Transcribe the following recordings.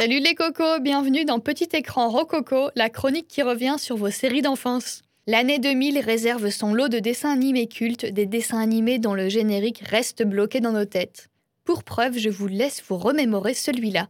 Salut les cocos, bienvenue dans Petit écran Rococo, la chronique qui revient sur vos séries d'enfance. L'année 2000 réserve son lot de dessins animés cultes, des dessins animés dont le générique reste bloqué dans nos têtes. Pour preuve, je vous laisse vous remémorer celui-là.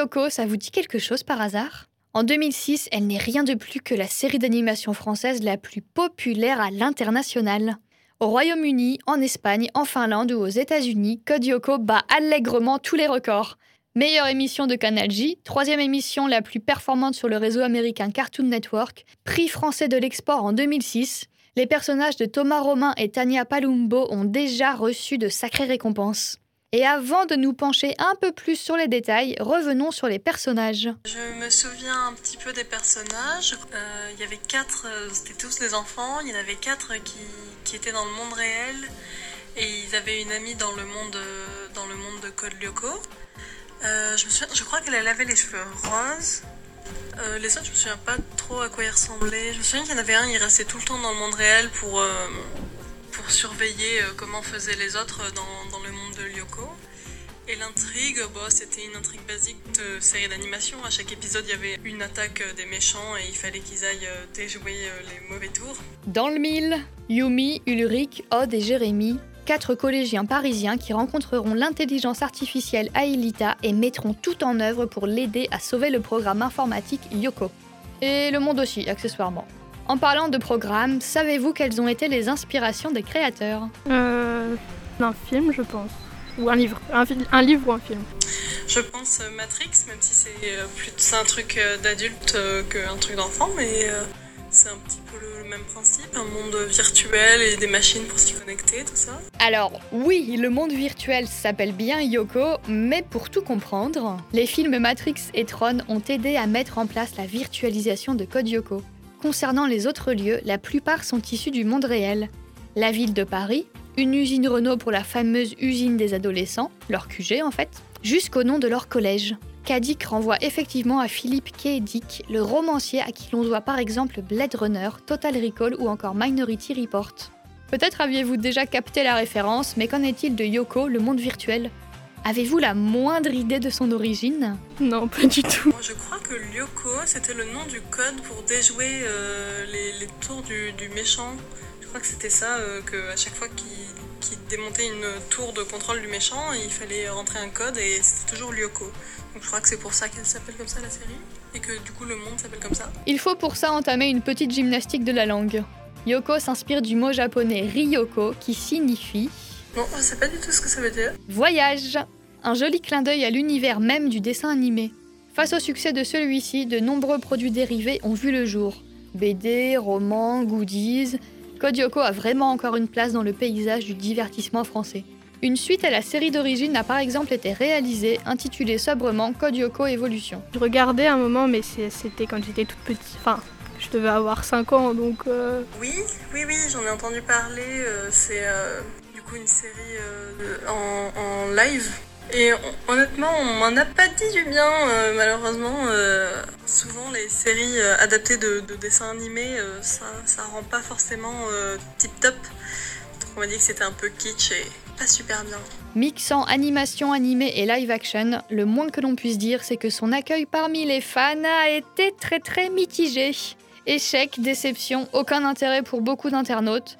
Lyoko, ça vous dit quelque chose par hasard? En 2006, elle n'est rien de plus que la série d'animation française la plus populaire à l'international. Au Royaume-Uni, en Espagne, en Finlande ou aux États-Unis, Code Lyoko bat allègrement tous les records. Meilleure émission de Canal J, troisième émission la plus performante sur le réseau américain Cartoon Network, prix français de l'export en 2006. Les personnages de Thomas Romain et Tania Palumbo ont déjà reçu de sacrées récompenses. Et avant de nous pencher un peu plus sur les détails, revenons sur les personnages. Je me souviens un petit peu des personnages. Euh, Il y avait quatre, euh, c'était tous des enfants. Il y en avait quatre qui, qui étaient dans le monde réel et ils avaient une amie dans le monde, euh, dans le monde de Code Lyoko. Je, crois qu'elle elle avait les cheveux roses. Les autres, je me souviens pas trop à quoi ils ressemblaient. Je me souviens qu'il y en avait un, il restait tout le temps dans le monde réel pour, pour surveiller euh, comment faisaient les autres dans, dans le monde de Lyoko. Et l'intrigue, bah, c'était une intrigue basique de série d'animation. À chaque épisode, il y avait une attaque euh, des méchants et il fallait qu'ils aillent euh, déjouer euh, les mauvais tours. Dans le mille, Yumi, Ulrich, Odd et Jérémy, quatre collégiens parisiens qui rencontreront l'intelligence artificielle Aelita et mettront tout en œuvre pour l'aider à sauver le programme informatique Yoko. Et le monde aussi, accessoirement. En parlant de programme, savez-vous quelles ont été les inspirations des créateurs Euh, un film, je pense. Ou un livre. Un, un livre ou un film. Je pense euh, Matrix, même si c'est euh, plus un truc d'adulte qu'un truc d'enfant, mais c'est un petit peu le, le même principe, un monde virtuel et des machines pour s'y connecter, tout ça. Alors, oui, le monde virtuel s'appelle bien Yoko, mais pour tout comprendre, les films Matrix et Tron ont aidé à mettre en place la virtualisation de Code Yoko. Concernant les autres lieux, la plupart sont issus du monde réel. La ville de Paris, une usine Renault pour la fameuse usine des adolescents, leur QG en fait, jusqu'au nom de leur collège. Kadik renvoie effectivement à Philippe K. Dick, le romancier à qui l'on doit par exemple Blade Runner, Total Recall ou encore Minority Report. Peut-être aviez-vous déjà capté la référence, mais qu'en est-il de Yoko, le monde virtuel? Avez-vous la moindre idée de son origine Non, pas du tout. Moi, je crois que Lyoko, c'était le nom du code pour déjouer euh, les, les tours du, du méchant. Je crois que c'était ça, euh, que à chaque fois qu'il qu'il démontait une tour de contrôle du méchant, il fallait rentrer un code et c'était toujours Lyoko. Donc je crois que c'est pour ça qu'elle s'appelle comme ça la série et que du coup le monde s'appelle comme ça. Il faut pour ça entamer une petite gymnastique de la langue. Yoko s'inspire du mot japonais Ryoko qui signifie Non, je sais pas du tout ce que ça veut dire. voyage. Un joli clin d'œil à l'univers même du dessin animé. Face au succès de celui-ci, de nombreux produits dérivés ont vu le jour. BD, romans, goodies. Code Yoko a vraiment encore une place dans le paysage du divertissement français. Une suite à la série d'origine a par exemple été réalisée, intitulée sobrement Code Yoko Evolution. Je regardais un moment, mais c'était quand j'étais toute petite. Enfin, je devais avoir 5 ans, donc... euh, Oui, oui, oui, j'en ai entendu parler. euh, c'est euh, une série euh, en, live. Et hon- honnêtement, on m'en a pas dit du bien, euh, malheureusement. euh, souvent, les séries adaptées de, de dessins animés, ça, ça rend pas forcément euh, tip top. Donc on m'a dit que c'était un peu kitsch et pas super bien. Mixant animation animée et live action, le moins que l'on puisse dire, c'est que son accueil parmi les fans a été très très mitigé. Échec, déception, aucun intérêt pour beaucoup d'internautes.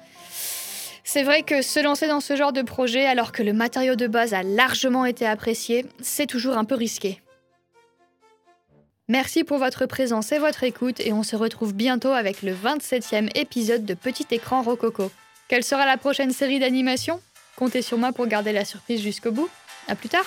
C'est vrai que se lancer dans ce genre de projet alors que le matériau de base a largement été apprécié, c'est toujours un peu risqué. Merci pour votre présence et votre écoute et on se retrouve bientôt avec le 27e épisode de Petit écran Rococo. Quelle sera la prochaine série d'animation? Comptez sur moi pour garder la surprise jusqu'au bout. À plus tard